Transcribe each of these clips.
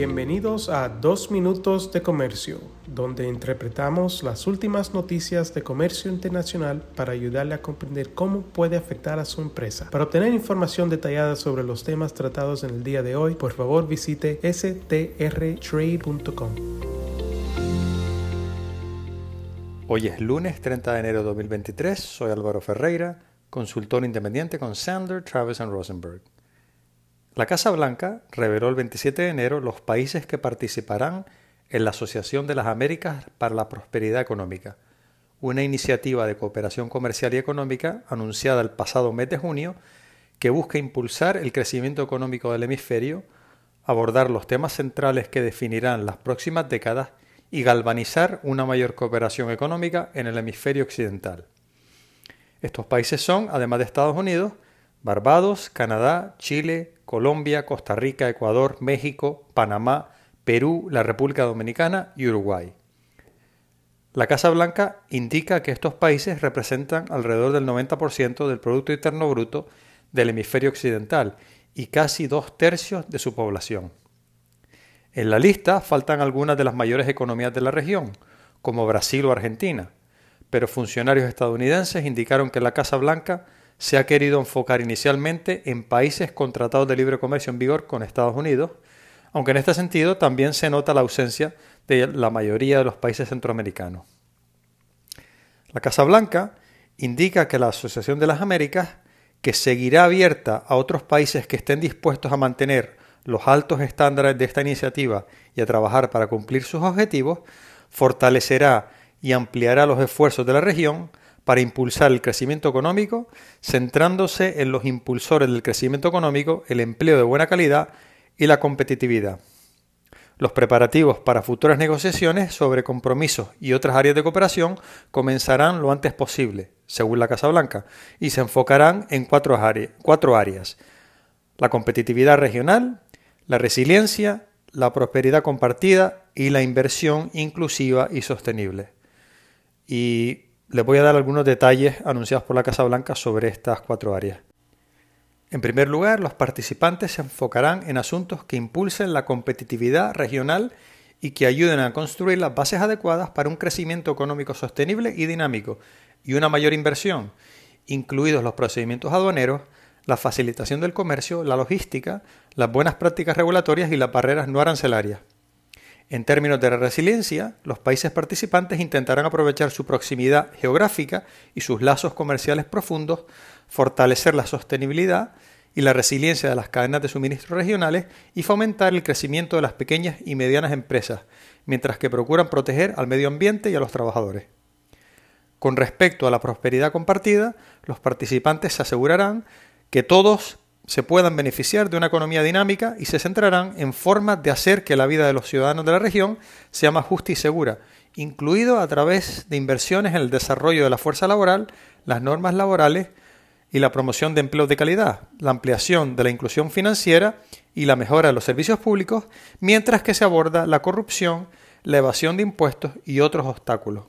Bienvenidos a Dos Minutos de Comercio, donde interpretamos las últimas noticias de comercio internacional para ayudarle a comprender cómo puede afectar a su empresa. Para obtener información detallada sobre los temas tratados en el día de hoy, por favor visite strtrade.com. Hoy es lunes 30 de enero de 2023, soy Álvaro Ferreira, consultor independiente con Sandler, Travis Rosenberg. La Casa Blanca reveló el 27 de enero los países que participarán en la Asociación de las Américas para la Prosperidad Económica, una iniciativa de cooperación comercial y económica anunciada el pasado mes de junio que busca impulsar el crecimiento económico del hemisferio, abordar los temas centrales que definirán las próximas décadas y galvanizar una mayor cooperación económica en el hemisferio occidental. Estos países son, además de Estados Unidos, Barbados, Canadá, Chile, Colombia, Costa Rica, Ecuador, México, Panamá, Perú, la República Dominicana y Uruguay. La Casa Blanca indica que estos países representan alrededor del 90% del Producto Interno Bruto del hemisferio occidental y casi dos tercios de su población. En la lista faltan algunas de las mayores economías de la región, como Brasil o Argentina, pero funcionarios estadounidenses indicaron que la Casa Blanca se ha querido enfocar inicialmente en países con tratados de libre comercio en vigor con Estados Unidos, aunque en este sentido también se nota la ausencia de la mayoría de los países centroamericanos. La Casa Blanca indica que la Asociación de las Américas, que seguirá abierta a otros países que estén dispuestos a mantener los altos estándares de esta iniciativa y a trabajar para cumplir sus objetivos, fortalecerá y ampliará los esfuerzos de la región para impulsar el crecimiento económico, centrándose en los impulsores del crecimiento económico, el empleo de buena calidad y la competitividad. Los preparativos para futuras negociaciones sobre compromisos y otras áreas de cooperación comenzarán lo antes posible, según la Casa Blanca, y se enfocarán en cuatro, áreas. La competitividad regional, la resiliencia, la prosperidad compartida y la inversión inclusiva y sostenible. Y les voy a dar algunos detalles anunciados por la Casa Blanca sobre estas cuatro áreas. En primer lugar, los participantes se enfocarán en asuntos que impulsen la competitividad regional y que ayuden a construir las bases adecuadas para un crecimiento económico sostenible y dinámico y una mayor inversión, incluidos los procedimientos aduaneros, la facilitación del comercio, la logística, las buenas prácticas regulatorias y las barreras no arancelarias. En términos de resiliencia, los países participantes intentarán aprovechar su proximidad geográfica y sus lazos comerciales profundos, fortalecer la sostenibilidad y la resiliencia de las cadenas de suministro regionales y fomentar el crecimiento de las pequeñas y medianas empresas, mientras que procuran proteger al medio ambiente y a los trabajadores. Con respecto a la prosperidad compartida, los participantes se asegurarán que todos se puedan beneficiar de una economía dinámica y se centrarán en formas de hacer que la vida de los ciudadanos de la región sea más justa y segura, incluido a través de inversiones en el desarrollo de la fuerza laboral, las normas laborales y la promoción de empleos de calidad, la ampliación de la inclusión financiera y la mejora de los servicios públicos, mientras que se aborda la corrupción, la evasión de impuestos y otros obstáculos.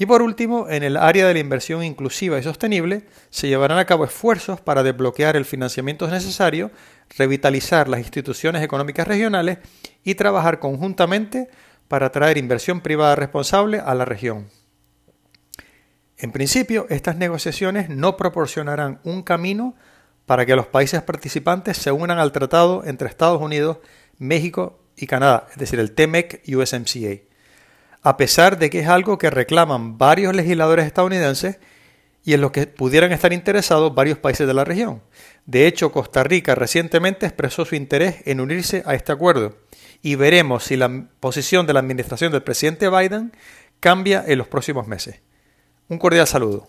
Y por último, en el área de la inversión inclusiva y sostenible, se llevarán a cabo esfuerzos para desbloquear el financiamiento necesario, revitalizar las instituciones económicas regionales y trabajar conjuntamente para atraer inversión privada responsable a la región. En principio, estas negociaciones no proporcionarán un camino para que los países participantes se unan al tratado entre Estados Unidos, México y Canadá, es decir, el TMEC y USMCA a pesar de que es algo que reclaman varios legisladores estadounidenses y en lo que pudieran estar interesados varios países de la región. De hecho, Costa Rica recientemente expresó su interés en unirse a este acuerdo y veremos si la posición de la administración del presidente Biden cambia en los próximos meses. Un cordial saludo.